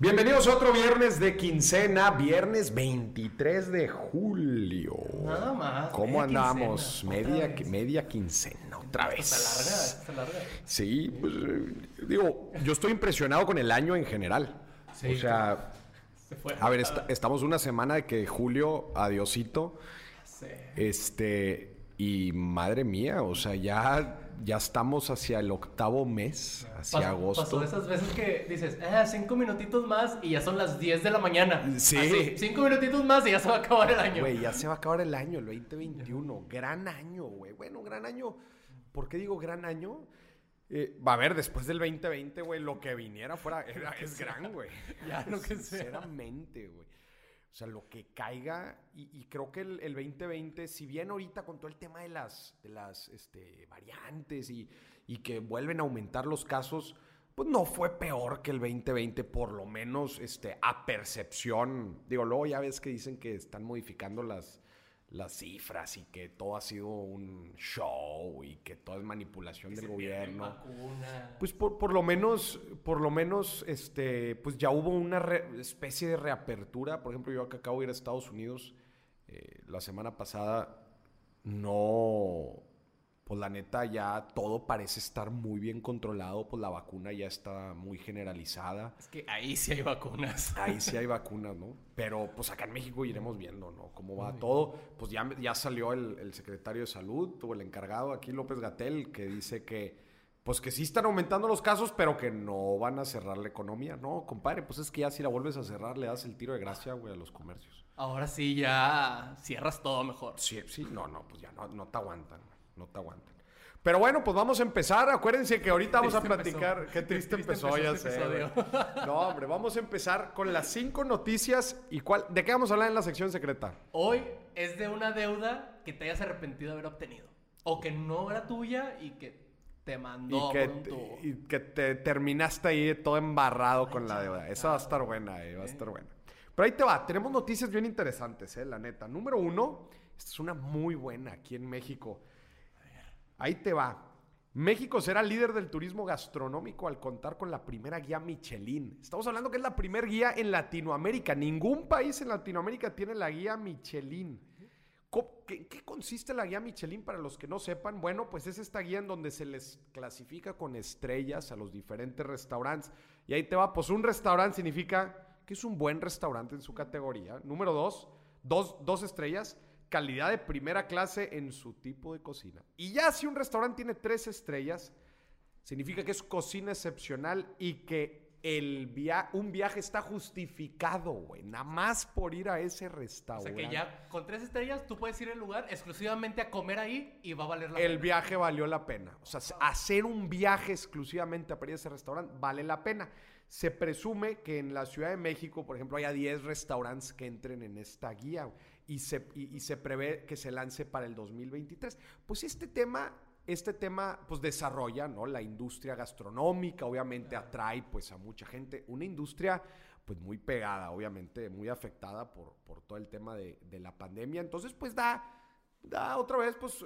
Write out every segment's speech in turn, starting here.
Bienvenidos a otro viernes de quincena, viernes 23 de julio. Nada más. ¿Cómo media andamos? quincena, media, vez. media quincena, otra vez. Está larga, está larga. Sí, pues, eh, digo, yo estoy impresionado con el año en general. Sí, o sea, Se fue. a ver, esta- estamos una semana de que julio, adiosito, Sí. este, y madre mía, o sea, ya, ya estamos hacia el octavo mes, hacia agosto. Pasó esas veces que dices, ah, cinco minutitos más y ya son las 10 de la mañana. Sí. Así, cinco minutitos más y ya se va a acabar el año. Güey, ya se va a acabar el año, el 2021. Gran año, güey. Bueno, gran año. ¿Por qué digo gran año? Eh, va a ver, después del 2020, güey, lo que viniera fuera era- es gran, güey. Ya, lo que sea. Sinceramente, güey. O sea, lo que caiga, y, creo que el, el 2020, si bien ahorita con todo el tema de las, de las este, variantes y, y que vuelven a aumentar los casos, pues no fue peor que el 2020, por lo menos este, a percepción. Digo, luego ya ves que dicen que están modificando las, las cifras y que todo ha sido un show y que todo es manipulación del Se gobierno. Pues por, por lo menos, por lo menos, este, pues ya hubo una re- especie de reapertura. Por ejemplo, yo que acabo de ir a Estados Unidos eh, la semana pasada, no, pues la neta ya todo parece estar muy bien controlado, pues la vacuna ya está muy generalizada. Es que ahí sí hay vacunas. Ahí sí hay vacunas, ¿no? Pero pues acá en México iremos viendo, ¿no? Cómo va todo. Pues ya, ya salió el, el secretario de salud o el encargado aquí, López Gatel, que dice que pues que sí están aumentando los casos, pero que no van a cerrar la economía. No, compadre, pues es que ya si la vuelves a cerrar le das el tiro de gracia, güey, a los comercios. Ahora sí ya cierras todo mejor. Sí, sí, no, no, pues ya no, no te aguantan, no te aguantan. Pero bueno, pues vamos a empezar. Acuérdense que ahorita vamos a platicar. empezó. Qué triste, triste empezó, empezó ya este sé. episodio. No, hombre, vamos a empezar con las cinco noticias. ¿Y cuál? ¿De qué vamos a hablar en la sección secreta? Hoy es de una deuda que te hayas arrepentido de haber obtenido. O que no era tuya y que te mandó y, que, por un y que te terminaste ahí todo embarrado con la deuda. Esa va a estar buena, eh, va a estar buena. Pero ahí te va, tenemos noticias bien interesantes, eh, la neta. Número uno, esta es una muy buena aquí en México. Ahí te va. México será líder del turismo gastronómico al contar con la primera guía Michelin. Estamos hablando que es la primera guía en Latinoamérica. Ningún país en Latinoamérica tiene la guía Michelin. ¿Qué, qué consiste la guía Michelin para los que no sepan? Bueno, pues es esta guía en donde se les clasifica con estrellas a los diferentes restaurantes. Y ahí te va, pues un restaurante significa que es un buen restaurante en su categoría. Número dos, dos, dos estrellas, calidad de primera clase en su tipo de cocina. Y ya si un restaurante tiene tres estrellas, significa que es cocina excepcional y que el via un viaje está justificado, güey. Nada más por ir a ese O restaurante. sea que ya con tres estrellas tú puedes ir al lugar exclusivamente a comer ahí y va a valer la el pena. viaje valió la pena. O sea, hacer un viaje exclusivamente para ir a ese restaurante vale la pena. Se presume que en la Ciudad de México, por ejemplo, haya 10 restaurantes que entren en esta guía güey, y se, y, y se prevé que se lance para el 2023. Pues este tema, este tema, pues desarrolla, ¿no? La industria gastronómica, obviamente atrae, pues, a mucha gente. Una industria, pues, muy pegada, obviamente, muy afectada por, por todo el tema de, de la pandemia. Entonces, pues, da da otra vez, pues,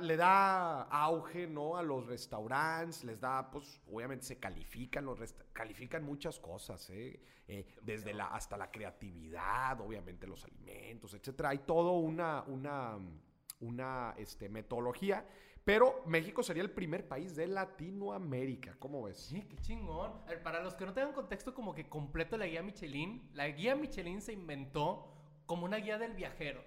le da auge, ¿no? A los restaurantes, les da, pues, obviamente se califican, los califican muchas cosas, ¿eh? Eh, desde la, hasta la creatividad, obviamente los alimentos, etcétera. Hay todo una, una, una, este, metodología, pero México sería el primer país de Latinoamérica, ¿cómo ves? Sí, qué chingón. Para los que no tengan contexto como que completo la guía Michelin, la guía Michelin se inventó como una guía del viajero.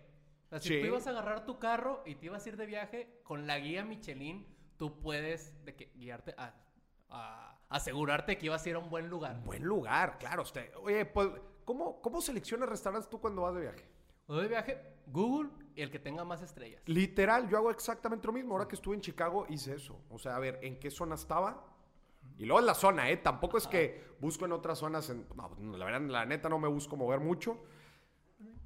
Sea, si Sí. tú ibas a agarrar tu carro y te ibas a ir de viaje, con la guía Michelin tú puedes de que, guiarte a, a asegurarte que ibas a ir a un buen lugar. Buen lugar, claro. Usted, oye, pues, ¿cómo, ¿cómo seleccionas restaurantes tú cuando vas de viaje? O de viaje, Google y el que tenga más estrellas. Literal, yo hago exactamente lo mismo. Ahora que estuve en Chicago hice eso. O sea, a ver, ¿en qué zona estaba? Y luego en la zona, ¿eh? Tampoco es que busco en otras zonas. en- no, la verdad, la neta no me busco mover mucho.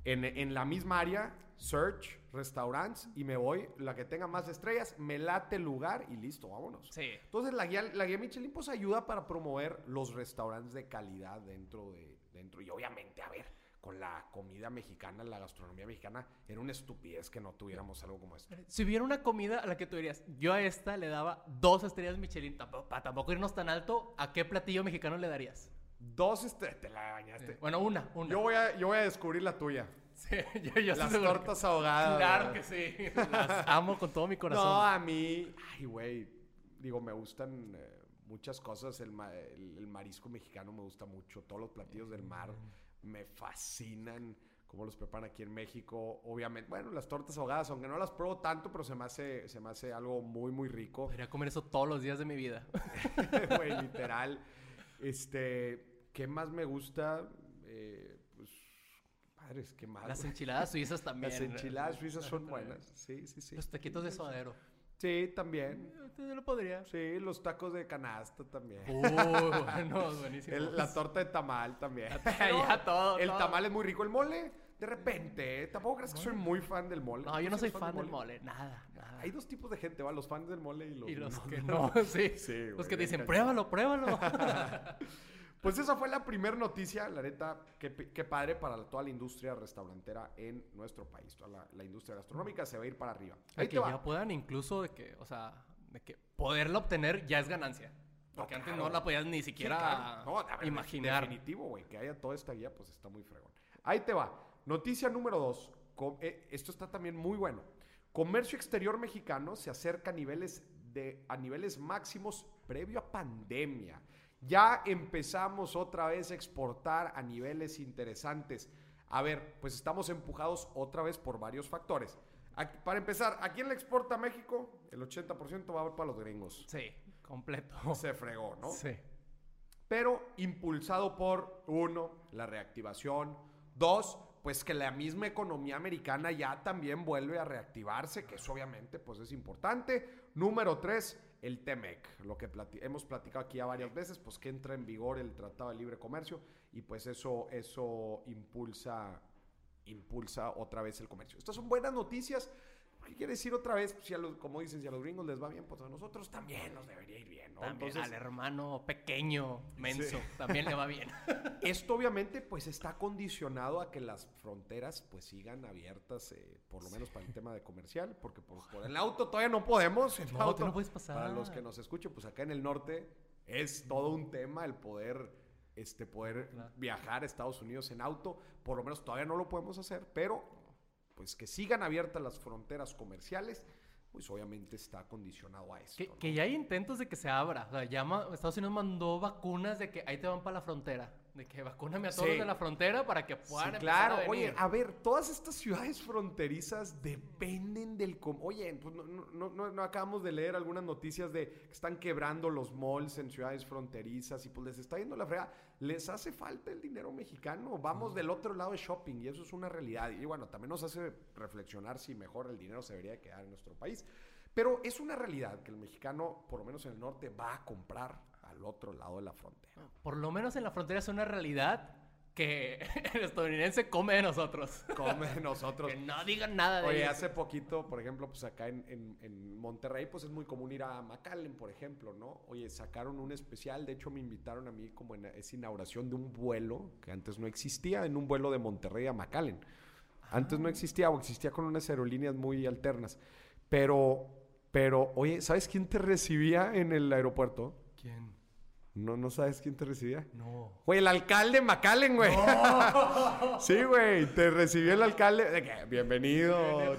En, en la misma área, search, restaurants, y me voy, la que tenga más estrellas, me late el lugar y listo, vámonos. Sí. Entonces la guía, la guía Michelin pues ayuda para promover los restaurantes de calidad dentro de, dentro. Y obviamente, a ver, con la comida mexicana, la gastronomía mexicana, era una estupidez que no tuviéramos algo como esto. Si hubiera una comida a la que tú dirías, yo a esta le daba dos estrellas Michelin, tampoco, para tampoco irnos tan alto, ¿a qué platillo mexicano le darías? Dos, este, te la bañaste. Bueno, una, una. Yo voy, a, yo voy a descubrir la tuya. Sí, yo, yo Las que- tortas ahogadas. Claro que sí. Las amo con todo mi corazón. No, a mí, ay, güey, digo, me gustan eh, muchas cosas. El, ma- el- el marisco mexicano me gusta mucho. Todos los platillos del mar me fascinan. Cómo los preparan aquí en México. Obviamente, bueno, las tortas ahogadas, aunque no las pruebo tanto, pero se me hace, se me hace algo muy, muy rico. Podría comer eso todos los días de mi vida. Güey, literal. Este, ¿qué más me gusta? Eh, pues, padres, ¿qué más? Las enchiladas suizas también. Las enchiladas suizas son buenas. Sí, sí, sí. Los taquitos de suadero. Sí, también. Yo lo podría. Sí, los tacos de canasta también. Uh, bueno, buenísimo. El- la torta de tamal también. Ya todo, El todo. tamal es muy rico. El mole, de repente, ¿eh? tampoco crees que soy muy fan del mole. No, yo ¿Tú no sí soy fan del mole. Nada, nada. Hay dos tipos de gente, ¿va? Los fans del mole y los, Y los no. que no, sí. Sí, los que dicen, pruébalo, pruébalo. Pues esa fue la primera noticia, la neta, qué, padre para toda la industria restaurantera en nuestro país. Toda la, la industria gastronómica se va a ir para arriba. De Ahí que te va. ya puedan incluso de que, o sea, de que poderla obtener ya es ganancia. Porque No, antes claro. no la podías ni Sí, siquiera claro. No, ver, imaginar. Definitivo, güey. Que haya toda esta guía, pues está muy fregón. Ahí te va. Noticia número dos. Eh, esto está también muy bueno. Comercio exterior mexicano se acerca a niveles, de, a niveles máximos previo a pandemia. Ya empezamos otra vez a exportar a niveles interesantes. A ver, pues estamos empujados otra vez por varios factores. Aquí- para empezar, ¿a quién le exporta a México? El 80% va para los gringos. Sí, completo. Se fregó, ¿no? Sí. pero impulsado por, uno, la reactivación, dos, pues que la misma economía americana ya también vuelve a reactivarse, que eso obviamente pues es importante. Número tres, el TEMEC, lo que hemos platicado aquí ya varias veces, pues que entra en vigor el Tratado de Libre Comercio y pues eso, eso impulsa, impulsa otra vez el comercio. Estas son buenas noticias. ¿Qué quiere decir otra vez? Si a los, como dicen, si a los gringos les va bien, pues a nosotros también nos debería ir bien, ¿no? También Entonces, al hermano pequeño, menso, Sí. también le va bien. Esto obviamente pues está condicionado a que las fronteras pues sigan abiertas, eh, por lo menos para el tema de comercial, porque pues, por el auto todavía no podemos. el No, auto, no puedes pasar. Para los que nos escuchen, pues acá en el norte es todo un tema el poder, este, poder Claro. viajar a Estados Unidos en auto. Por lo menos todavía no lo podemos hacer, pero pues que sigan abiertas las fronteras comerciales, pues obviamente está condicionado a esto. Que, ¿no? que ya hay intentos de que se abra. O sea, ya Estados Unidos mandó vacunas de que ahí te van para la frontera. De que vacúname a todos Sí. de la frontera para que puedan Sí, claro. a venir. Oye, a ver, todas estas ciudades fronterizas dependen del... com- Oye, pues no, no- no- no- no acabamos de leer algunas noticias de que están quebrando los malls en ciudades fronterizas y pues les está yendo la frega. Les hace falta el dinero mexicano. Vamos del otro lado de shopping y eso es una realidad. Y bueno, también nos hace reflexionar si mejor el dinero se debería quedar en nuestro país. Pero es una realidad que el mexicano, por lo menos en el norte, va a comprar al otro lado de la frontera. Por lo menos en la frontera es una realidad que el estadounidense come de nosotros. Come de nosotros. Que no digan nada de Oye, ellos. hace poquito, por ejemplo, pues acá en, en- en Monterrey, pues es muy común ir a McAllen, por ejemplo, ¿no? Oye, sacaron un especial, de hecho me invitaron a mí como en esa inauguración de un vuelo que antes no existía, en un vuelo de Monterrey a McAllen. Antes no existía o existía con unas aerolíneas muy alternas. Pero, pero, oye, ¿sabes quién te recibía en el aeropuerto? ¿Quién? No, no sabes quién te recibía. No. Güey, el alcalde McAllen, güey. sí, güey, te recibió el alcalde. Bienvenido.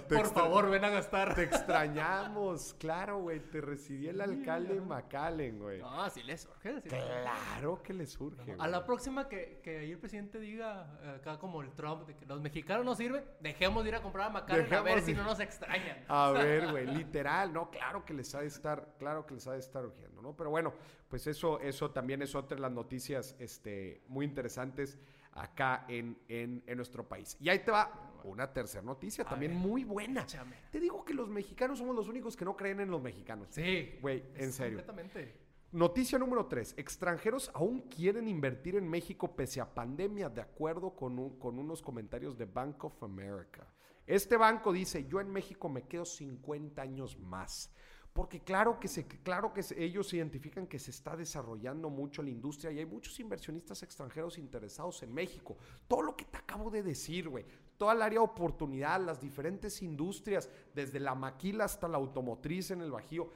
Por extra- favor, ven a gastar. Te extrañamos, claro, güey. Te recibió el alcalde McAllen, güey. No, sí les surge. sí les. Claro que le surge. A güey. la próxima que, que ahí el presidente diga, eh, acá como el Trump, de que los mexicanos no sirven, dejemos de ir a comprar a McAllen a ver si no nos extrañan. A ver, güey, literal, no, claro que les ha de estar, claro que les ha de estar urgiendo, ¿no? Pero bueno, pues eso, eso también es otra de las noticias, este, muy interesantes acá en, en, en nuestro país. Y ahí te va una tercera noticia, A también ver, muy buena. échame. Te digo que los mexicanos somos los únicos que no creen en los mexicanos. Sí. Güey, en serio. Completamente. Noticia número 3. Extranjeros aún quieren invertir en México pese a pandemia, de acuerdo con, un- con unos comentarios de Bank of America. Este banco dice, yo en México me quedo 50 años más. Porque claro que, se, claro que ellos identifican que se está desarrollando mucho la industria y hay muchos inversionistas extranjeros interesados en México. Todo lo que te acabo de decir, güey. Toda el área de oportunidad, las diferentes industrias, desde la maquila hasta la automotriz en el Bajío.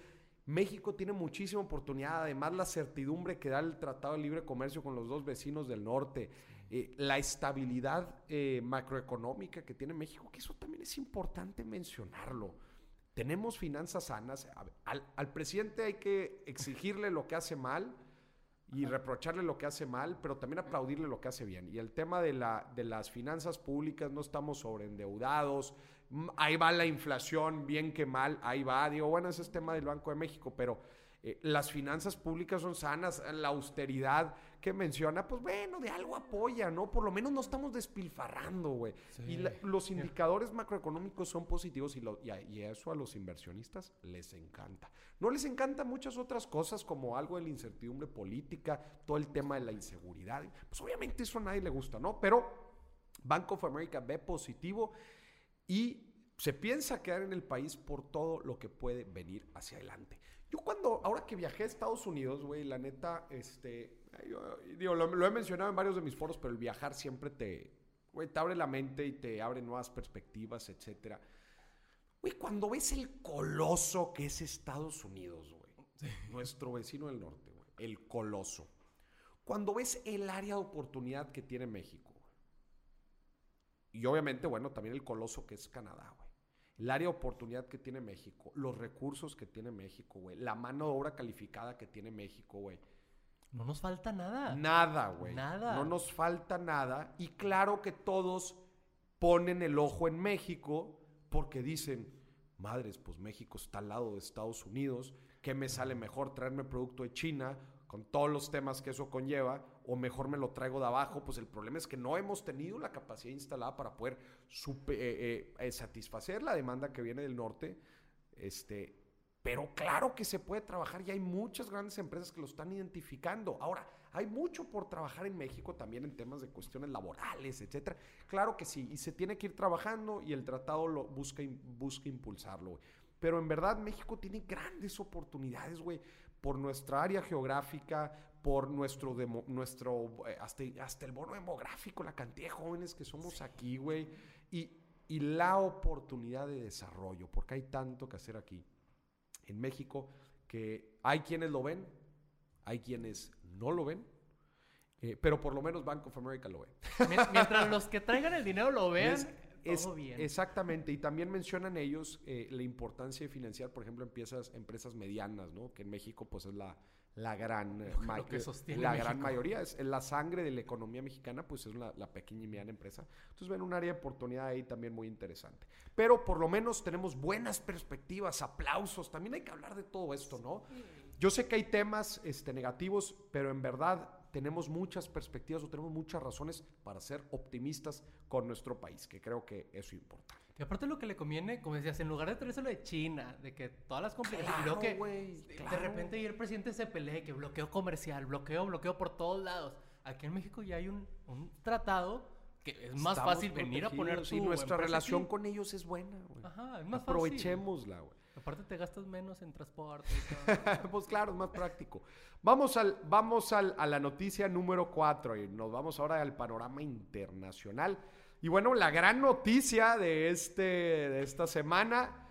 México tiene muchísima oportunidad, además la certidumbre que da el Tratado de Libre Comercio con los dos vecinos del norte, eh, la estabilidad eh, macroeconómica que tiene México, que eso también es importante mencionarlo. Tenemos finanzas sanas. Al, al presidente hay que exigirle lo que hace mal y reprocharle lo que hace mal, pero también aplaudirle lo que hace bien. Y el tema de, la, de las finanzas públicas, no estamos sobreendeudados, ahí va la inflación, bien que mal, ahí va. Digo, bueno, ese es tema del Banco de México, pero eh, las finanzas públicas son sanas, la austeridad que menciona, pues bueno, de algo apoya, ¿no? Por lo menos no estamos despilfarrando, güey. Y los indicadores macroeconómicos son positivos y, lo, y, eso a los inversionistas les encanta. No les encanta muchas otras cosas como algo de la incertidumbre política, todo el tema de la inseguridad. Pues obviamente eso a nadie le gusta, ¿no? Pero Bank of America ve positivo y se piensa quedar en el país por todo lo que puede venir hacia adelante. Yo cuando, ahora que viajé a Estados Unidos, güey, la neta, este, digo, lo, he mencionado en varios de mis foros, pero el viajar siempre te, güey, te abre la mente y te abre nuevas perspectivas, etcétera. Güey, cuando ves el coloso que es Estados Unidos, güey, nuestro vecino del norte, güey, el coloso. Cuando ves el área de oportunidad que tiene México, y obviamente, bueno, también el coloso que es Canadá, güey el área de oportunidad que tiene México, los recursos que tiene México, güey, la mano de obra calificada que tiene México, güey. No nos falta nada. Nada, güey. Nada. No nos falta nada. Y claro que todos ponen el ojo en México porque dicen, madres, pues México está al lado de Estados Unidos, ¿qué me sale mejor traerme producto de China con todos los temas que eso conlleva, o mejor me lo traigo de abajo, pues el problema es que no hemos tenido la capacidad instalada para poder eh, eh, eh, satisfacer la demanda que viene del norte. Este, pero claro que se puede trabajar y hay muchas grandes empresas que lo están identificando. Ahora, hay mucho por trabajar en México también en temas de cuestiones laborales, etcétera. Claro que sí, y se tiene que ir trabajando y el tratado lo busca, busca impulsarlo. Pero en verdad México tiene grandes oportunidades, güey por nuestra área geográfica, por nuestro, nuestro eh, hasta, hasta, el bono demográfico, la cantidad de jóvenes que somos aquí, güey, y, y la oportunidad de desarrollo, porque hay tanto que hacer aquí en México que hay quienes lo ven, hay quienes no lo ven, eh, pero por lo menos Bank of America lo ve. Mientras los que traigan el dinero lo vean, es, bien. Exactamente, y también mencionan ellos eh, la importancia de financiar, por ejemplo, empresas, empresas medianas, ¿no? Que en México pues es la, la gran, eh, la gran mayoría, es la sangre de la economía mexicana, pues es la, pequeña y mediana empresa. Entonces ven un área de oportunidad ahí también muy interesante. Pero por lo menos tenemos buenas perspectivas, aplausos, también hay que hablar de todo esto, ¿no? Yo sé que hay temas este, negativos, pero en verdad tenemos muchas perspectivas o tenemos muchas razones para ser optimistas con nuestro país, que creo que eso importa. Y aparte lo que le conviene, como decías, en lugar de traerse lo de China, de que todas las complicaciones, claro, que de repente y el presidente se pelee, que bloqueo comercial, bloqueo, bloqueo por todos lados. Aquí en México ya hay un, un tratado que es más fácil venir a poner tu Y nuestra relación con ellos es buena, güey. Ajá, es más Aprovechémosla, güey. Aparte te gastas menos en transporte. pues claro, es más práctico. Vamos, al, vamos al, a la noticia número 4 y nos vamos ahora al panorama internacional. Y bueno, la gran noticia de, este, de esta semana,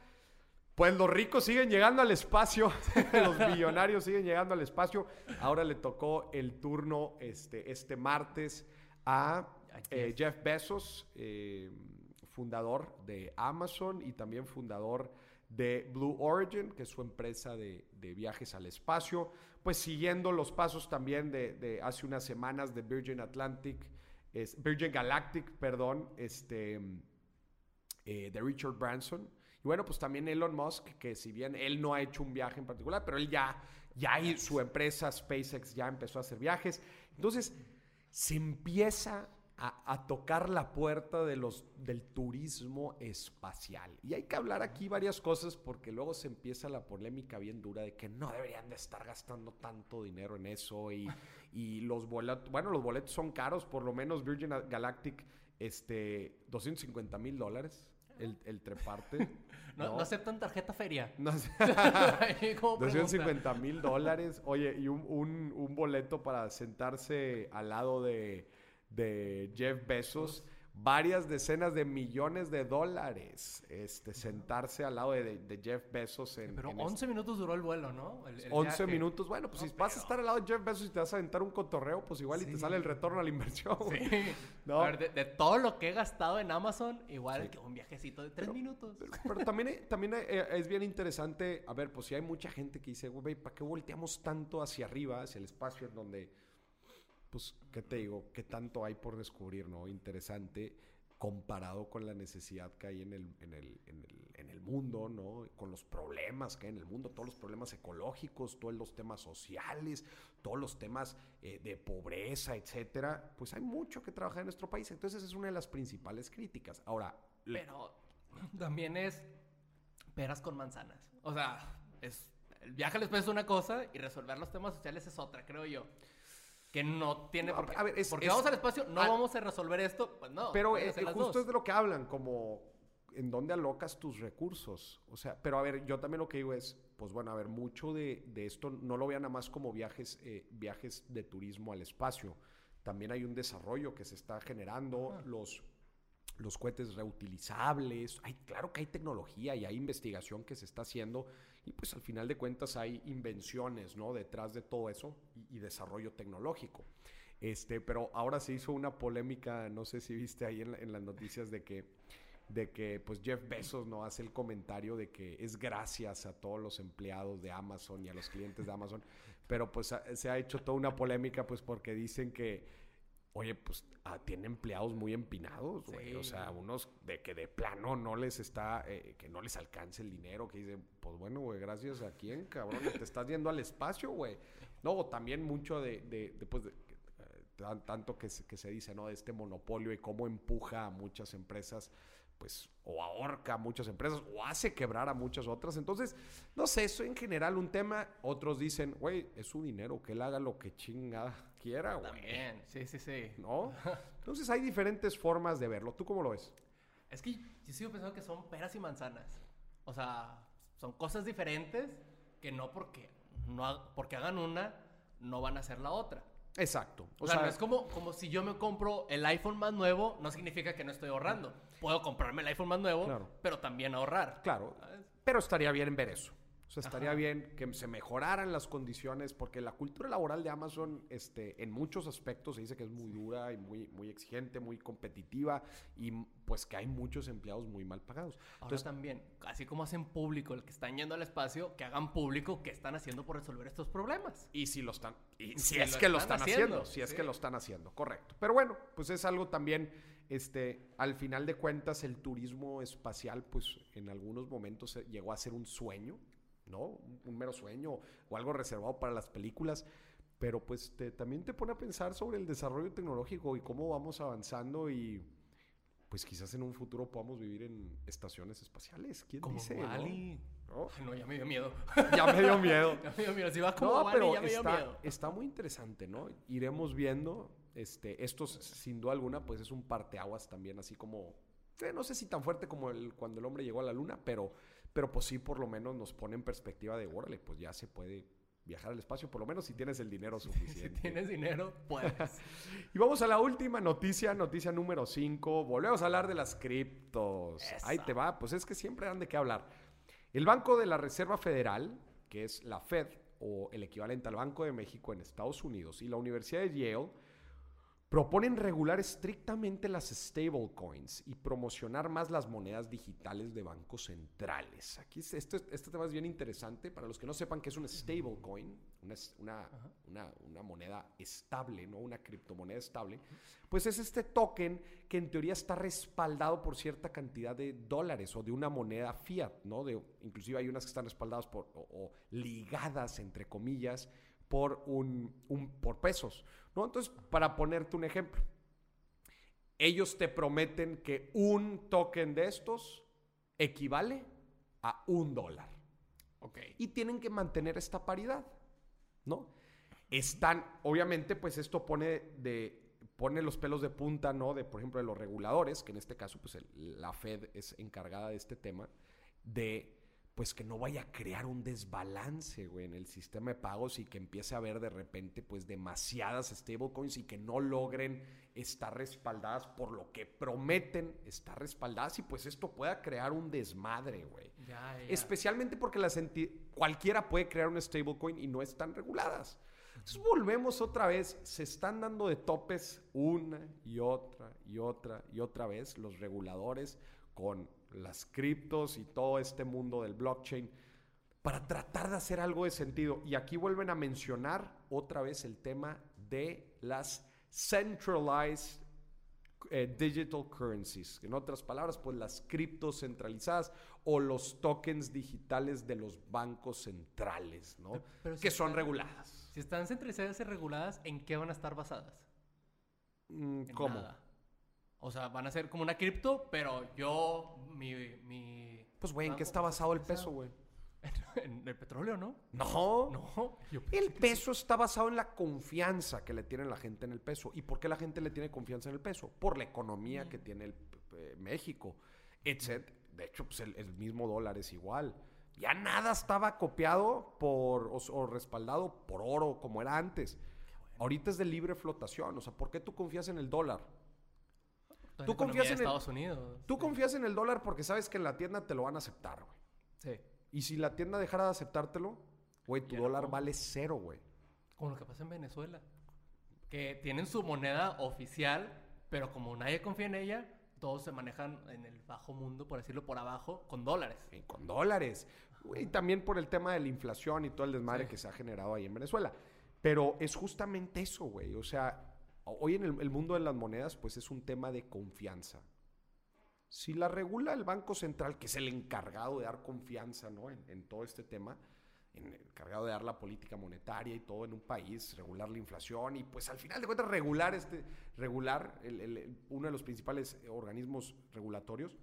pues los ricos siguen llegando al espacio, los millonarios siguen llegando al espacio. Ahora le tocó el turno este, este martes a eh, Jeff Bezos, eh, fundador de Amazon y también fundador de Blue Origin, que es su empresa de, viajes al espacio, pues siguiendo los pasos también de, hace unas semanas de Virgin Atlantic, es, Virgin Galactic, perdón, este, eh, de Richard Branson. Y bueno, pues también Elon Musk, que si bien él no ha hecho un viaje en particular, pero él ya, ya su empresa SpaceX ya empezó a hacer viajes. Entonces, se empieza a, tocar la puerta de los, del turismo espacial. Y hay que hablar aquí varias cosas porque luego se empieza la polémica bien dura de que no deberían de estar gastando tanto dinero en eso y, y los boletos, bueno, los boletos son caros, por lo menos Virgin Galactic, este, 250 mil dólares. El, el, treparte. No, no, aceptan tarjeta feria. No, 250 mil dólares. Oye, y un, un, un boleto para sentarse al lado de de Jeff Bezos. varias decenas de millones de dólares este, sentarse al lado de, Jeff Bezos. En, pero 11 minutos duró el vuelo, ¿no? 11 minutos. Bueno, pues si vas a estar al lado de Jeff Bezos y te vas a aventar un cotorreo, pues igual y te sale el retorno a la inversión. Sí. ¿No? A ver, de, todo lo que he gastado en Amazon, igual que un viajecito de 3 minutos. Pero, también, también es bien interesante, a ver, pues si hay mucha gente que dice, güey, ¿para qué volteamos tanto hacia arriba, hacia el espacio en donde pues, ¿qué te digo? ¿Qué tanto hay por descubrir, no? Interesante comparado con la necesidad que hay en el, en el, en el, en el mundo, ¿no? Con los problemas que hay en el mundo, todos los problemas ecológicos, todos los temas sociales, todos los temas eh, de pobreza, etcétera. Pues hay mucho que trabajar en nuestro país. Entonces, es una de las principales críticas. Ahora. Pero también es peras con manzanas. O sea, es. El viaje al es una cosa y resolver los temas sociales es otra, creo yo que no tiene por qué. A ver, porque vamos al espacio, no vamos a resolver esto, pues no. Pero eh, justo es de lo que hablan, como en dónde alocas tus recursos. O sea, pero a ver, yo también lo que digo es, pues bueno, a ver, mucho de, esto no lo vean nada más como viajes, eh, viajes de turismo al espacio. También hay un desarrollo que se está generando, los, los cohetes reutilizables. Hay, claro que hay tecnología y hay investigación que se está haciendo y pues al final de cuentas hay invenciones, ¿no? Detrás de todo eso y, desarrollo tecnológico. Este, pero ahora se hizo una polémica, no sé si viste ahí en, las noticias de que, de que pues Jeff Bezos no hace el comentario de que es gracias a todos los empleados de Amazon y a los clientes de Amazon, pero pues se ha hecho toda una polémica pues porque dicen que Oye, pues ah, tiene empleados muy empinados, güey. O sea, unos de que de plano no les está, eh, que no les alcance el dinero, que dicen, pues bueno, güey, gracias a quién, cabrón, te estás yendo al espacio, güey. No, también mucho de, de, de, pues, eh, tanto que se, que se dice, ¿no? De este monopolio y cómo empuja a muchas empresas pues o ahorca a muchas empresas o hace quebrar a muchas otras. Entonces, no sé, eso en general un tema. Otros dicen, güey, es su dinero, que él haga lo que chingada quiera, güey. También, sí, sí, sí. ¿No? Entonces hay diferentes formas de verlo. ¿Tú cómo lo ves? Es que yo sigo pensando que son peras y manzanas. O sea, son cosas diferentes que no porque, no, porque hagan una, no van a hacer la otra. Exacto. O, sea, es como, como si yo me compro el iPhone más nuevo, no significa que no estoy ahorrando. Puedo comprarme el iPhone más nuevo, pero también ahorrar. Claro. Pero estaría bien ver eso. O sea, estaría bien que se mejoraran las condiciones, porque la cultura laboral de Amazon, este, en muchos aspectos se dice que es muy dura y muy, muy exigente, muy competitiva, y pues que hay muchos empleados muy mal pagados. Entonces también, así como hacen público el que están yendo al espacio, que hagan público qué están haciendo por resolver estos problemas. Y si lo están, y si, es que lo están haciendo, si es que lo están haciendo, correcto. Pero bueno, pues es algo también, este, al final de cuentas, el turismo espacial, pues en algunos momentos llegó a ser un sueño ¿no? Un, mero sueño o algo reservado para las películas, pero pues también te pone a pensar sobre el desarrollo tecnológico y cómo vamos avanzando y pues quizás en un futuro podamos vivir en estaciones espaciales. ¿Quién dice? ¿no? ¿no? ya me dio miedo. ya me dio miedo. ya me dio miedo. Si va como pero ya me está, dio miedo. Está muy interesante, ¿no? Iremos viendo. Este, esto, sin duda alguna, pues es un parteaguas también, así como... Eh, no sé si tan fuerte como el, cuando el hombre llegó a la luna, pero pero pues sí, por lo menos nos pone en perspectiva de, órale, pues ya se puede viajar al espacio, por lo menos si tienes el dinero suficiente. si tienes dinero, puedes. y vamos a la última noticia, noticia número 5. Volvemos a hablar de las criptos. Ahí te va, pues es que siempre dan de qué hablar. El Banco de la Reserva Federal, que es la Fed, o el equivalente al Banco de México en Estados Unidos, y la Universidad de Yale, Proponen regular estrictamente las stablecoins y promocionar más las monedas digitales de bancos centrales. Aquí este, este tema es bien interesante. Para los que no sepan qué es un stablecoin, una, una, una, moneda estable, ¿no? una criptomoneda estable, pues es este token que en teoría está respaldado por cierta cantidad de dólares o de una moneda fiat, ¿no? De, inclusive hay unas que están respaldadas por, o ligadas, entre comillas, por, un, por pesos. ¿no? Entonces, para ponerte un ejemplo, ellos te prometen que un token de estos equivale a un dólar. Okay. Y tienen que mantener esta paridad, ¿no? Están, obviamente, pues esto pone de pone los pelos de punta, ¿no? De, por ejemplo, de los reguladores, que en este caso, pues la Fed es encargada de este tema, de pues que no vaya a crear un desbalance, güey, en el sistema de pagos y que empiece a haber de repente, pues, demasiadas stablecoins y que no logren estar respaldadas por lo que prometen estar respaldadas y pues esto pueda crear un desmadre, güey. Especialmente porque las cualquiera puede crear un stablecoin y no están reguladas. Entonces volvemos otra vez, se están dando de topes una y otra y otra y otra vez los reguladores con las criptos y todo este mundo del blockchain para tratar de hacer algo de sentido. Y aquí vuelven a mencionar otra vez el tema de las centralized eh, digital currencies. En otras palabras, pues las criptos centralizadas o los tokens digitales de los bancos centrales, ¿no? que son reguladas. Si están centralizadas y reguladas, ¿en qué van a estar basadas? Mm, ¿Cómo? O sea, van a ser como una cripto, pero yo, mi... mi pues, güey, ¿en qué está basado el peso, güey? En, el petróleo, ¿no? No. No. el peso está basado en la confianza que le tiene la gente en el peso. ¿Y por qué la gente le tiene confianza en el peso? Por la economía que tiene el, México, etc. De hecho, pues el, mismo dólar es igual. Ya nada estaba copiado por, o, respaldado por oro como era antes. Ahorita es de libre flotación. O sea, ¿por qué tú confías en el dólar? Tú confías en Estados Unidos. Tú confías en el dólar porque sabes que en la tienda te lo van a aceptar, güey. Sí. Y si la tienda dejara de aceptártelo, güey, tu dólar vale cero, güey. Como lo que pasa en Venezuela. Que tienen su moneda oficial, pero como nadie confía en ella, todos se manejan en el bajo mundo, por decirlo por abajo, con dólares. Y con dólares. Y también por el tema de la inflación y todo el desmadre que se ha generado ahí en Venezuela. Pero es justamente eso, güey. O sea, hoy en el, mundo de las monedas, pues es un tema de confianza. Si la regula el Banco Central, que es el encargado de dar confianza ¿no? en, todo este tema, el encargado de dar la política monetaria y todo en un país, regular la inflación y pues al final de cuentas regular, este, regular uno de los principales organismos regulatorios,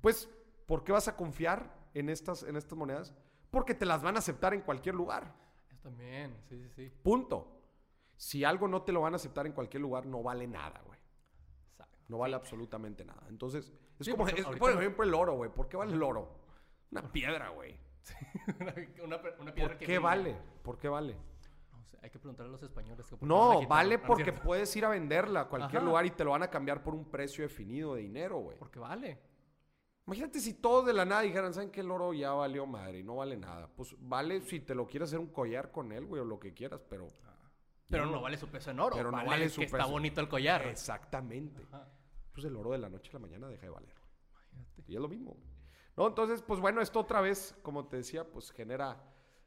pues ¿por qué vas a confiar en estas, en estas monedas? Porque te las van a aceptar en cualquier lugar. también, sí, sí, sí. Punto. Si algo no te lo van a aceptar en cualquier lugar, no vale nada, güey. No vale absolutamente nada. Entonces, es como, por ejemplo, el oro, güey. ¿Por qué vale el oro? Una piedra, güey. una, piedra ¿Por qué vale? ¿Por qué vale? No sé, hay que preguntarle a los españoles. no, vale porque puedes ir a venderla a cualquier lugar y te lo van a cambiar por un precio definido de dinero, güey. Porque vale. Imagínate si todos de la nada dijeran, ¿saben que el oro ya valió madre y no vale nada? Pues vale si te lo quieres hacer un collar con él, güey, o lo que quieras, pero... Pero no, vale su peso en oro. Pero no vale su que está bonito el collar. Exactamente. Pues el oro de la noche a la mañana deja de valer. Y es lo mismo. No, entonces, pues bueno, esto otra vez, como te decía, pues genera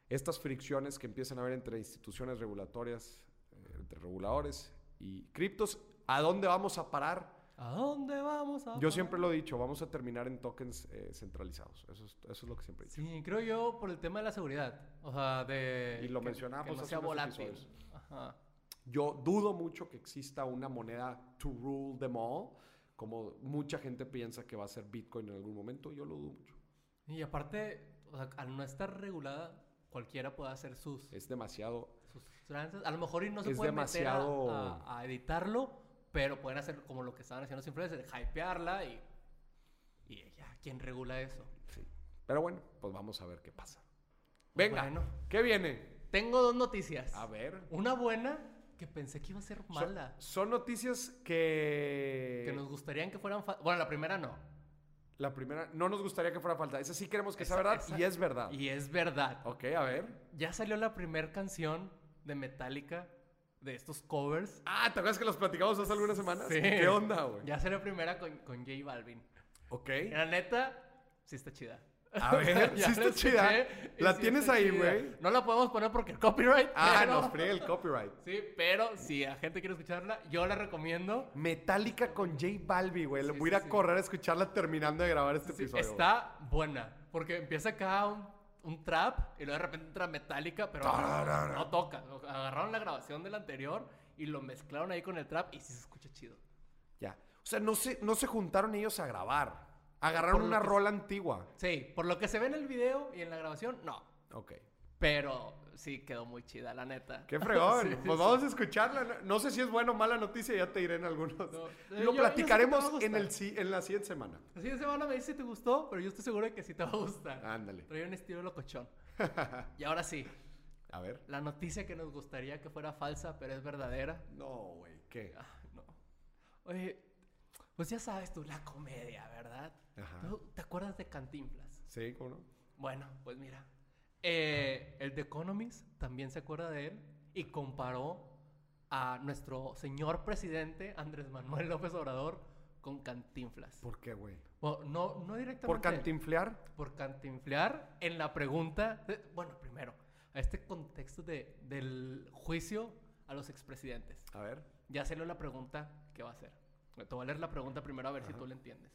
estas fricciones que empiezan a haber entre instituciones regulatorias, eh, entre reguladores y criptos. ¿A dónde vamos a parar? ¿A dónde vamos a Yo siempre lo he dicho, vamos a terminar en tokens eh, centralizados. Eso es, eso es, lo que siempre he dicho. Sí, creo yo por el tema de la seguridad. O sea, de... Y lo mencionamos hace unos yo dudo mucho que exista una moneda to rule them all, como mucha gente piensa que va a ser Bitcoin en algún momento. Yo lo dudo mucho. Y aparte, al no estar regulada, cualquiera puede hacer sus... Es demasiado... Sus A lo mejor y no se puede demasiado... meter a, editarlo, pero pueden hacer como lo que estaban haciendo los influencers, hypearla y... Y ya, ¿quién regula eso? Sí. Pero bueno, pues vamos a ver qué pasa. Venga, ¿qué viene? Tengo dos noticias. A ver. Una buena que pensé que iba a ser mala. Son, noticias que... Que nos gustarían que fueran... Bueno, la primera no. La primera, no nos gustaría que fuera falta. Esa sí queremos que sea verdad y es verdad. Y es verdad. Ok, a ver. Ya salió la primera canción de Metallica de estos covers. Ah, ¿te acuerdas que los platicamos hace algunas semanas? Sí. ¿Qué onda, güey? Ya salió primera con, con J Balvin. Ok. la neta, sí está chida. A ver, sí está chida. La tienes ahí, güey. No la podemos poner porque el copyright. Ah, nos friega el copyright. Sí, pero si la gente quiere escucharla, yo la recomiendo. Metallica con J Balbi, güey. voy a ir a correr a escucharla terminando de grabar este episodio. Está buena. Porque empieza acá un, trap y luego de repente entra Metallica, pero no, toca. Agarraron la grabación del anterior y lo mezclaron ahí con el trap y sí se escucha chido. Ya. O sea, no se, no se juntaron ellos a grabar. Agarraron una rola antigua. Sí, por lo que se ve en el video y en la grabación, no. Ok. Pero sí quedó muy chida, la neta. Qué fregón. pues vamos a escucharla. No sé si es buena o mala noticia, ya te diré en algunos. Lo platicaremos en, el, en la siguiente semana. La siguiente semana me dice si te gustó, pero yo estoy seguro de que sí te va a gustar. Ándale. Trae un estilo locochón. y ahora sí. A ver. La noticia que nos gustaría que fuera falsa, pero es verdadera. No, güey. ¿Qué? Ah, no. Oye, pues ya sabes tú, la comedia, ¿verdad? Ajá. ¿Te acuerdas de Cantinflas? Sí, ¿cómo no? Bueno, pues mira, eh, el The Economist también se acuerda de él y comparó a nuestro señor presidente Andrés Manuel López Obrador con Cantinflas. ¿Por qué, güey? no, no directamente. ¿Por cantinflear? Por cantinflear en la pregunta. bueno, primero, a este contexto de, del juicio a los expresidentes. A ver. Ya sé la pregunta que va a hacer. Te voy a leer la pregunta primero a ver si tú la entiendes.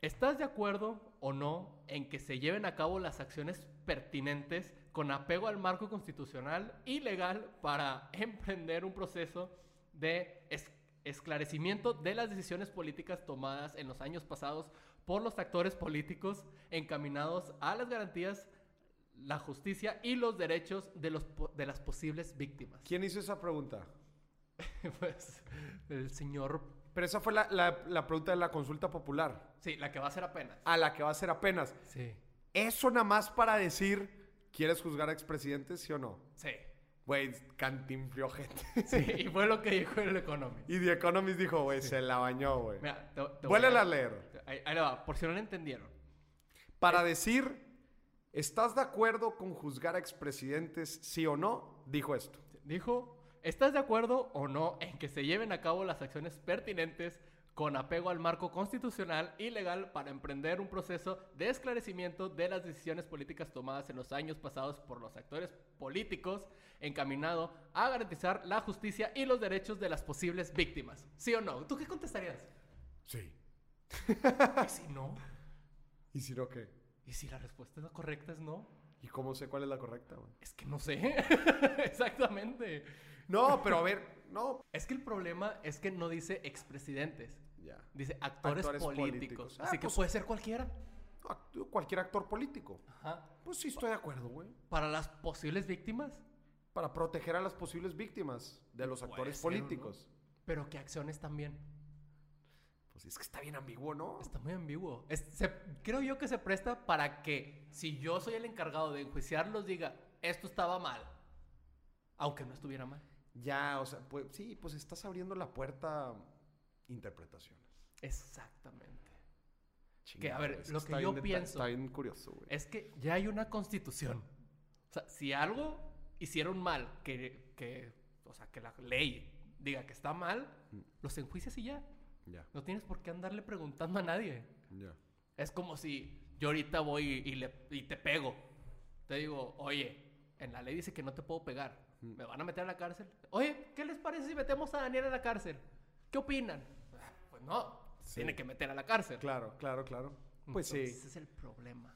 ¿Estás de acuerdo o no en que se lleven a cabo las acciones pertinentes con apego al marco constitucional y legal para emprender un proceso de esclarecimiento de las decisiones políticas tomadas en los años pasados por los actores políticos encaminados a las garantías, la justicia y los derechos de, los, de las posibles víctimas? ¿Quién hizo esa pregunta? pues el señor pero esa fue la, la, pregunta de la consulta popular. Sí, la que va a ser apenas. A la que va a ser apenas. Sí. Eso nada más para decir, ¿quieres juzgar a expresidentes, sí o no? Sí. Güey, cantinfrió gente. Sí, y fue lo que dijo el Economist. Y The Economist dijo, güey, se la bañó, güey. Mira, te, a... leer. Ahí, ahí va, por si no lo entendieron. Para decir, ¿estás de acuerdo con juzgar a expresidentes, sí o no? Dijo esto. Dijo, ¿Estás de acuerdo o no en que se lleven a cabo las acciones pertinentes con apego al marco constitucional y legal para emprender un proceso de esclarecimiento de las decisiones políticas tomadas en los años pasados por los actores políticos encaminado a garantizar la justicia y los derechos de las posibles víctimas? ¿Sí o no? ¿Tú qué contestarías? Sí. ¿Y si no? ¿Y si no qué? ¿Y si la respuesta correcta es no? ¿Y cómo sé cuál es la correcta? Es que no sé. Exactamente. No, pero a ver, no. Es que el problema es que no dice expresidentes. Ya. Dice actores, políticos. Así ah, que pues puede ser cualquiera. Cualquier actor político. Ajá. Pues sí, estoy de acuerdo, güey. ¿Para las posibles víctimas? Para proteger a las posibles víctimas de los actores políticos. Pero ¿qué acciones también? Pues es que está bien ambiguo, ¿no? Está muy ambiguo. creo yo que se presta para que si yo soy el encargado de enjuiciarlos diga, esto estaba mal. Aunque no estuviera mal. Ya, o sea, pues sí, pues estás abriendo la puerta a interpretaciones. Exactamente. que, a ver, lo que yo pienso. Está bien curioso, güey. Es que ya hay una constitución. O sea, si algo hicieron mal, que, que o sea, que la ley diga que está mal, mm. los enjuicias y ya. No tienes por qué andarle preguntando a nadie. Es como si yo ahorita voy y, le, y te pego. Te digo, oye, en la ley dice que no te puedo pegar. ¿Me van a meter a la cárcel? Oye, ¿qué les parece si metemos a Daniel a la cárcel? ¿Qué opinan? Pues no, tiene que meter a la cárcel. Claro, claro, claro. Pues sí. Ese es el problema.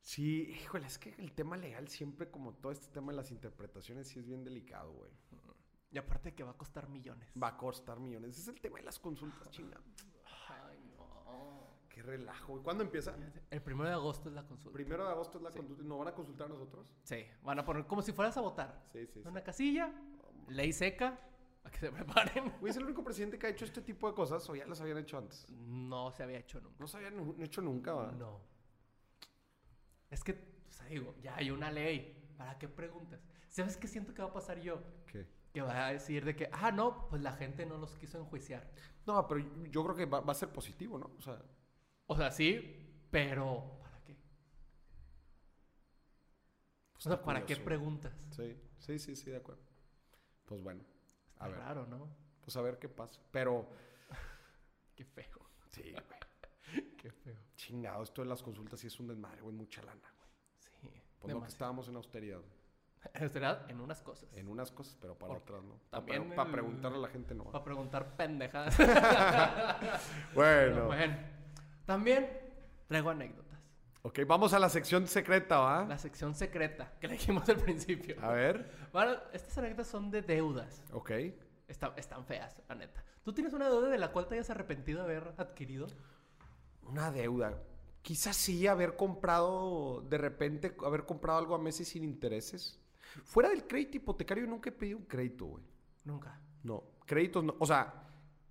Sí, híjole, es que el tema legal siempre, como todo este tema de las interpretaciones, sí es bien delicado, güey. Y aparte que va a costar millones. Va a costar millones. Ese es el tema de las consultas, chinga. Qué relajo. ¿Cuándo empieza? El primero de agosto es la consulta. Primero de agosto es la consulta. ¿No van a consultar a nosotros? Sí. Van a poner como si fueras a votar. Sí, sí. Una casilla, ley seca, a que se preparen. ¿Es el único presidente que ha hecho este tipo de cosas o ya las habían hecho antes? No se había hecho nunca. No se habían hecho nunca, ¿va? No. Es que, o sea, digo, ya hay una ley. ¿Para qué preguntas? ¿Sabes qué siento que va a pasar yo? ¿Qué? Que va a decir de que, ah, no, pues la gente no los quiso enjuiciar. No, pero yo creo que va, va a ser positivo, ¿no? O sea... O sea, sí, pero ¿para qué? Pues o sea, ¿para qué preguntas? Sí, sí, sí, sí, de acuerdo. Pues bueno. a ver. raro, ¿no? Pues a ver qué pasa. Pero. qué feo. Sí, güey. qué feo. Chingado, esto de las consultas sí es un desmadre, güey. Mucha lana, güey. Sí. Pues no que estábamos en austeridad. En unas cosas. En unas cosas, pero para otras no. También. Para, preguntarle a la gente no. Para preguntar pendejadas. bueno. Bueno. También traigo anécdotas. Ok, vamos a la sección secreta, ¿va? La sección secreta que le dijimos al principio. A ver. Bueno, estas anécdotas son de deudas. Ok. están feas, la neta. ¿Tú tienes una deuda de la cual te hayas arrepentido de haber adquirido? Una deuda. Quizás sí haber comprado, de repente, haber comprado algo a meses sin intereses. Fuera del crédito hipotecario, nunca he pedido un crédito, güey. Nunca. No, créditos no. O sea,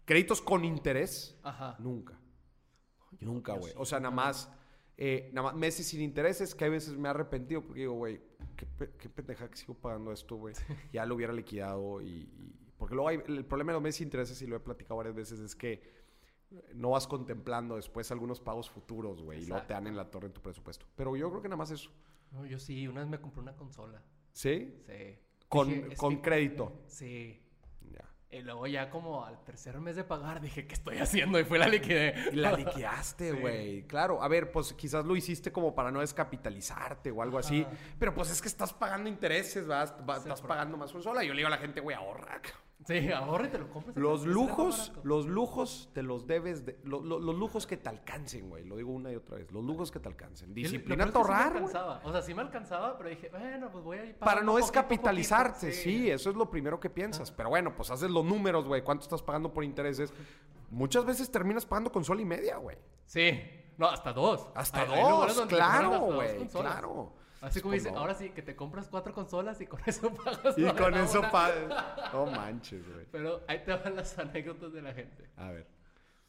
créditos con interés, Ajá. nunca. Yo- nunca, güey. O sea, nada no. más, eh, nada más meses sin intereses, que a veces me he arrepentido porque digo, güey, qué, qué pendeja que sigo pagando esto, güey. Ya lo hubiera liquidado y, y- Porque luego hay, el problema de los meses sin intereses, y lo he platicado varias veces, es que no vas contemplando después algunos pagos futuros, güey, y luego te dan en la torre en tu presupuesto. Pero yo creo que nada más eso. No, yo sí, una vez me compré una consola. ¿Sí? Sí. Con, Dije, con que- crédito. Sí. Ya. Y luego ya como al tercer mes de pagar dije, ¿qué estoy haciendo? Y fue la liquidé. Y la liquidaste, Sí. güey. Claro, a ver, pues quizás lo hiciste como para no descapitalizarte o algo así. Pero pues es que estás pagando intereses, ¿vas? Sí, estás pagando más consola. Yo le digo a la gente, güey, ahorra. Sí, ahorra y te lo compras. Los lujos, los lujos te los debes de... lo- lo- los lujos que te alcancen, güey. Lo digo una y otra vez. Los lujos que te alcancen. Disciplina a sí ahorrar. O sea, sí me alcanzaba, pero dije, bueno, pues voy a ir Para no descapitalizarte, poquito. sí. eso es lo primero que piensas. Pero bueno, pues haces los números, güey. ¿Cuánto estás pagando por intereses? Muchas veces terminas pagando consola y media, güey. Sí. No, hasta dos. Hasta Hay- dos, claro, güey, claro. Así como dice, ahora sí, que te compras cuatro consolas y con eso pagas. Y con eso una. pa... No manches, güey. Pero ahí te van las anécdotas de la gente. A ver.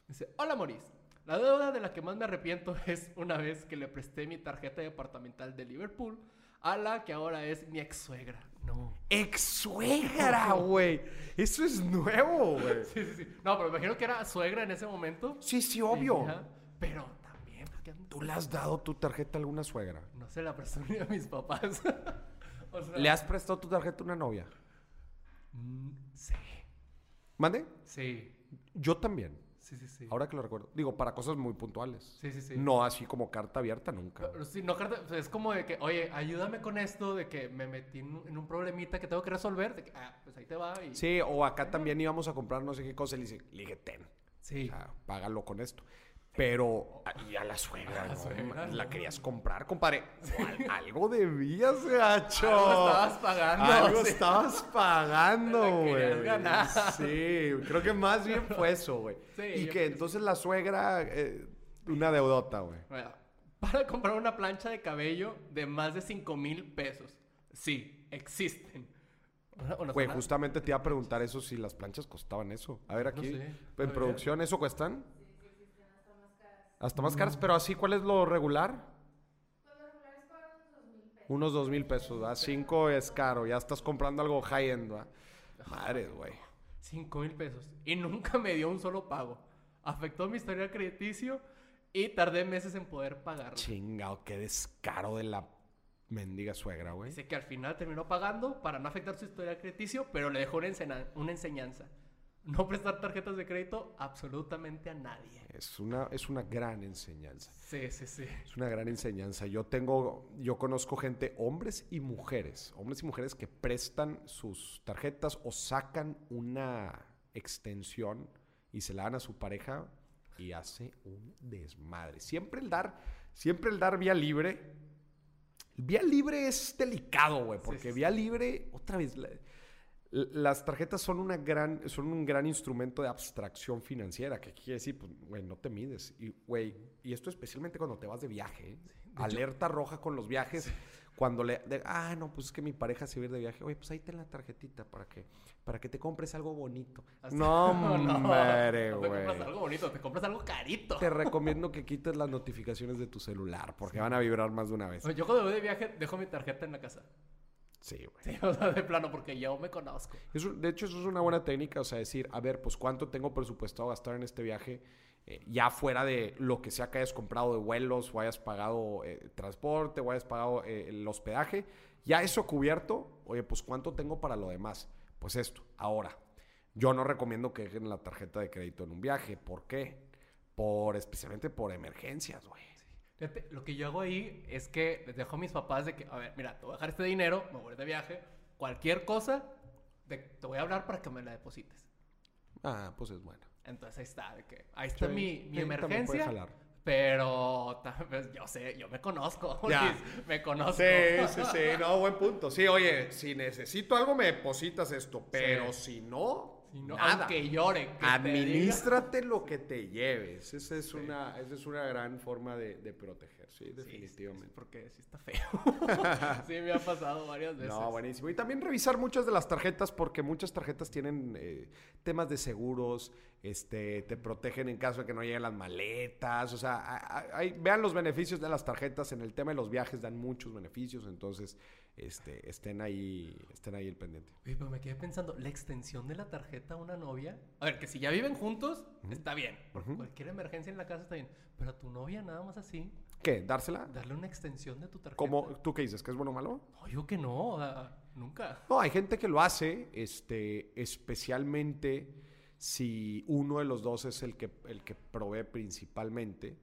Dice, hola Maurice. La deuda de la que más me arrepiento es una vez que le presté mi tarjeta departamental de Liverpool a la que ahora es mi ex suegra. No. Ex suegra, güey. Eso es nuevo, güey. Sí, sí, sí. No, pero me imagino que era suegra en ese momento. Sí, sí, obvio. Ajá. Pero también, ¿por qué andas- ¿Tú le has dado tu tarjeta a alguna suegra? No se la presté ni a mis papás. o sea, ¿Le has prestado tu tarjeta a una novia? mm, Sí. ¿Mande? Sí. Yo también. Sí, sí, sí. Ahora que lo recuerdo. Digo, para cosas muy puntuales. Sí, sí, sí. No así como carta abierta nunca. Pero sí, no, carta- o sea, es como de que, oye, ayúdame con esto, de que me metí en un, en un problemita que tengo que resolver. De que, ah, pues ahí te va. Y... Sí, o acá también íbamos a comprar no sé qué cosa y le dije, le dije, ten. Sí. O sea, págalo con esto. Pero, y a la suegra, A la querías comprar, compadre. Al- algo debías, gacho. Algo estabas pagando. Algo sí. estabas pagando, güey. ganar. Sí, creo que más bien fue eso, güey. Sí, y que entonces la suegra, eh, una deudota, güey. Bueno, para comprar una plancha de cabello de más de 5 mil pesos. Sí, existen. Güey, justamente te iba a preguntar eso si las planchas costaban eso. A ver, aquí, sé. A en ver. producción, ¿eso cuestan? Hasta más caras, pero así, ¿cuál es lo regular? Unos dos mil pesos, ¿verdad? Cinco es caro, ya estás comprando algo high-end, ¿verdad? Madre, güey. 5 mil pesos. Y nunca me dio un solo pago. Afectó mi historial crediticio y tardé meses en poder pagarlo. Chingado, qué descaro de la mendiga suegra, güey. Dice que al final terminó pagando para no afectar su historial crediticio, pero le dejó una, ensena- una enseñanza. No prestar tarjetas de crédito absolutamente a nadie. Es una, es una gran enseñanza. Sí, sí, sí. Es una gran enseñanza. Yo tengo, yo conozco gente, hombres y mujeres, hombres y mujeres que prestan sus tarjetas o sacan una extensión y se la dan a su pareja y hace un desmadre. Siempre el dar, siempre el dar vía libre. Vía libre es delicado, güey, porque sí, sí. vía libre, otra vez, las tarjetas son, una gran, son un gran instrumento de abstracción financiera, que quiere decir, pues, güey, no te mides. Y, güey, y esto especialmente cuando te vas de viaje. ¿eh? Alerta roja con los viajes. Cuando le... de, ah, no, pues es que mi pareja se va a ir de viaje. Oye, pues ahí ten la tarjetita para que, para que te compres algo bonito. Hasta- No, hombre, no te güey. compras algo bonito, te compras algo carito. Te recomiendo que quites las notificaciones de tu celular porque van a vibrar más de una vez. Yo cuando voy de viaje dejo mi tarjeta en la casa. Sí, güey. Sí, o sea, de plano, porque yo me conozco. Eso- de hecho, eso es una buena técnica, o sea, decir, a ver, pues cuánto tengo presupuestado gastar en este viaje, eh, ya fuera de lo que sea que hayas comprado de vuelos, o hayas pagado eh, transporte, o hayas pagado eh, el hospedaje, ya eso cubierto, oye, pues cuánto tengo para lo demás. Pues esto, ahora, yo no recomiendo que dejen la tarjeta de crédito en un viaje, ¿por qué? Por, especialmente por emergencias, güey. Lo que yo hago ahí es que les dejo a mis papás de que, a ver, mira, te voy a dejar este dinero, me voy de viaje, cualquier cosa, te, te voy a hablar para que me la deposites. Ah, pues es bueno. Entonces ahí está, de que ahí está Sí, mi, mi emergencia. jalar. Pero pues, yo sé, yo me conozco. Ya. Luis, me conozco. Sí, sí, sí, no, buen punto. Sí, oye, si necesito algo me depositas esto, pero Sí. si no, aunque llore. Administrate lo que te lleves. Esa es, una, esa es una gran forma de, proteger, sí, definitivamente. porque sí está feo. sí, me ha pasado varias veces. No, buenísimo. Y también revisar muchas de las tarjetas, porque muchas tarjetas tienen eh, temas de seguros, este, te protegen en caso de que no lleguen las maletas. O sea, vean los beneficios de las tarjetas. En el tema de los viajes dan muchos beneficios, entonces este, estén ahí, estén ahí el pendiente. Oye, pero me quedé pensando, la extensión de la tarjeta a una novia. A ver, que si ya viven juntos, está bien. cualquier emergencia en la casa está bien. Pero a tu novia nada más así. ¿Qué? ¿Dársela? Darle una extensión de tu tarjeta. ¿Cómo? ¿Tú qué dices? ¿Que es bueno o malo? No, yo que no. nunca. No, hay gente que lo hace, este, especialmente si uno de los dos es el que, el que provee principalmente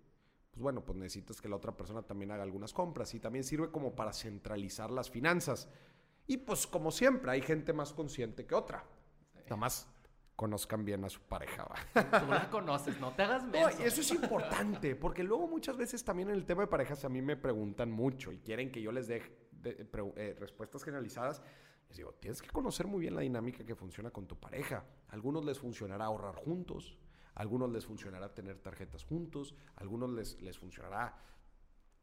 pues bueno, pues necesitas que la otra persona también haga algunas compras y también sirve como para centralizar las finanzas. Y pues como siempre, hay gente más consciente que otra. Nada más conozcan bien a su pareja. Tú la conoces, no te hagas menos. eso es importante, porque luego muchas veces también en el tema de parejas a mí me preguntan mucho y quieren que yo les dé eh, respuestas generalizadas. Les digo, tienes que conocer muy bien la dinámica que funciona con tu pareja. A algunos les funcionará ahorrar juntos, algunos les funcionará tener tarjetas juntos, algunos les, les funcionará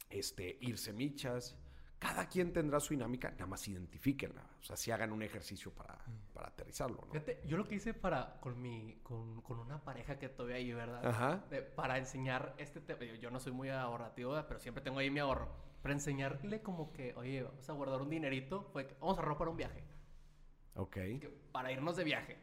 este, irse michas. Cada quien tendrá su dinámica, nada más identifíquenla. O sea, si hagan un ejercicio para, para aterrizarlo, ¿no? Fíjate, yo lo que hice para, con, mi, con, con una pareja que todavía hay, ¿verdad? Ajá. para enseñar este tema. Yo no soy muy ahorrativo, pero siempre tengo ahí mi ahorro. Para enseñarle como que, oye, vamos a guardar un dinerito, vamos a ahorrar para un viaje. Ok. para irnos de viaje.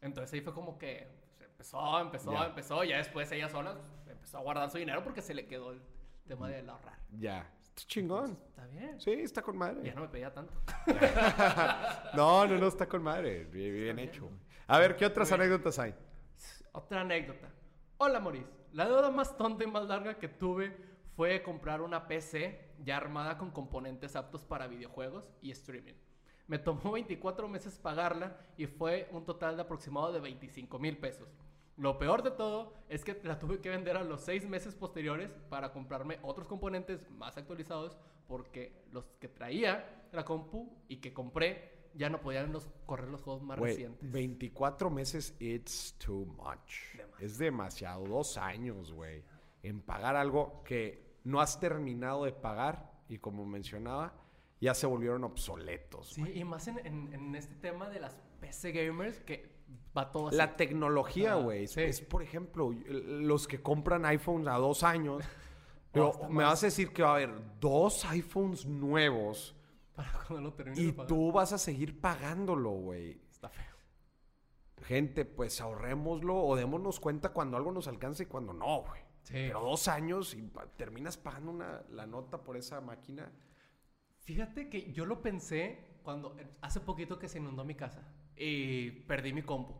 Entonces ahí fue como que empezó, empezó, empezó. Ya después ella sola empezó a guardar su dinero porque se le quedó el tema de ahorrar. Ya. Está chingón. Está bien. Sí, está con madre. Ya no me pedía tanto. no, no, no, está con madre. Bien, hecho. A ver, ¿qué otras anécdotas hay? Otra anécdota. Hola, Maurice. La deuda más tonta y más larga que tuve fue comprar una PC ya armada con componentes aptos para videojuegos y streaming. Me tomó 24 meses pagarla y fue un total de aproximado de 25 mil pesos. Lo peor de todo es que la tuve que vender a los seis meses posteriores para comprarme otros componentes más actualizados porque los que traía la compu y que compré ya no podían los, correr los juegos más recientes. 24 meses, it's too much. Es demasiado. Dos años, güey. En pagar algo que no has terminado de pagar y como mencionaba, ya se volvieron obsoletos. Sí, y más en, en, este tema de las PC gamers que va todo así. La tecnología, güey. Es, por ejemplo, los que compran iPhones a dos años. pero me vas a decir que va a haber dos iPhones nuevos. Para cuando lo Y tú vas a seguir pagándolo, güey. Está feo. Gente, pues ahorrémoslo o démonos cuenta cuando algo nos alcance y cuando no, güey. Sí. Pero dos años y terminas pagando una, la nota por esa máquina. Fíjate que yo lo pensé cuando hace poquito que se inundó mi casa y perdí mi compu.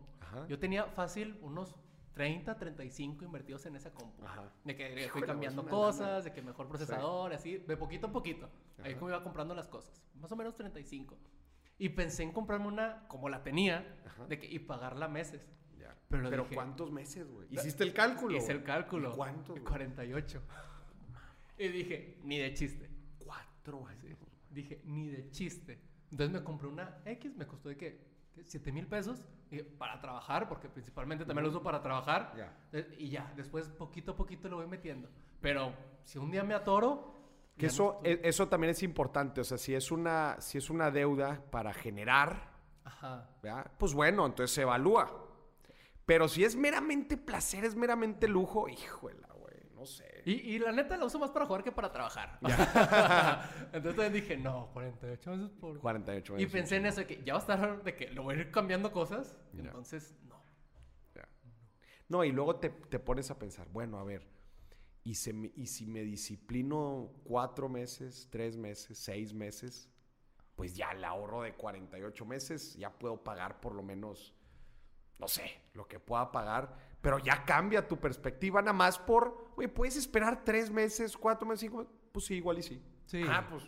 Yo tenía fácil unos 30, 35 invertidos en esa compu. De que fui cambiando cosas, de que mejor procesador, así, de poquito a poquito. Ahí como iba comprando las cosas. Más o menos 35. Y pensé en comprarme una como la tenía de que, y pagarla meses. Pero, ¿cuántos meses, güey? ¿Hiciste el cálculo? Hice el cálculo. ¿Cuántos? 48. y dije, ni de chiste. Cuatro años. Dije, ni de chiste. Entonces me compré una X, me costó de qué? 7 mil pesos para trabajar, porque principalmente también lo uso para trabajar. Eh, y ya, después poquito a poquito lo voy metiendo. Pero si un día me atoro... Que eso, e, eso también es importante, o sea, si es una, si es una deuda para generar, Ajá. pues bueno, entonces se evalúa. Pero si es meramente placer, es meramente lujo, híjole, no sé. Y, la neta la uso más para jugar que para trabajar. Entonces también dije, no, 48 meses por... 48 meses. Y pensé en eso, de que ya va a estar, de que lo voy a ir cambiando cosas. Entonces, no. No, y luego te, te, pones a pensar, bueno, a ver, ¿y, se ¿y si me disciplino cuatro meses, tres meses, seis meses? Pues ya el ahorro de 48 meses, ya puedo pagar por lo menos, no sé, lo que pueda pagar pero ya cambia tu perspectiva nada más por, güey, puedes esperar tres meses, cuatro meses, cinco meses. Pues sí, igual y sí. Sí. Ah, pues.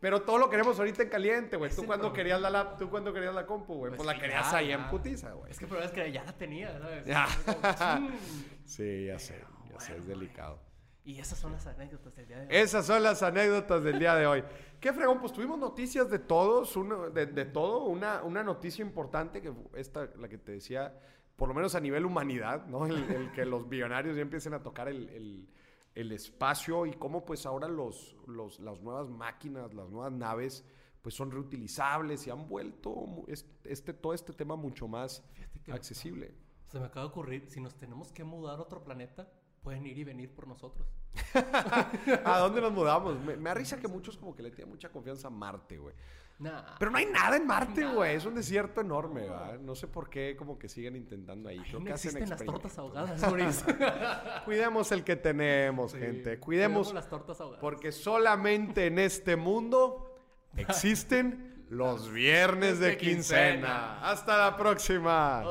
Pero todo lo queremos ahorita en caliente, güey. ¿Tú cuando querías la, tú cuando querías la compu, güey? Pues, pues, la querías ahí en putiza, güey. Es que el problema es que ya la tenía, ¿sabes? sí, ya sé. Ya sé, es delicado. Y esas son las anécdotas del día de hoy. Esas son las anécdotas del día de hoy. Qué fregón, pues tuvimos noticias de todos, uno, de, de, todo. Una, una noticia importante, que esta, la que te decía, por lo menos a nivel humanidad, ¿no? El, el que los billonarios ya empiecen a tocar el, el, el espacio y cómo pues ahora los, los, las nuevas máquinas, las nuevas naves, pues son reutilizables y han vuelto este, todo este tema mucho más accesible. Se me acaba de ocurrir, si nos tenemos que mudar a otro planeta, pueden ir y venir por nosotros. ¿A dónde nos mudamos? Me, me risa que muchos como que le tienen mucha confianza a Marte, güey. Pero no hay nada en Marte, güey. Es un desierto enorme, ¿verdad? No sé por qué como que siguen intentando ahí. Creo que hacen las tortas ahogadas, Cuidemos el que tenemos, gente. Cuidemos, las tortas ahogadas. Porque solamente en este mundo existen los viernes de quincena. Hasta la próxima.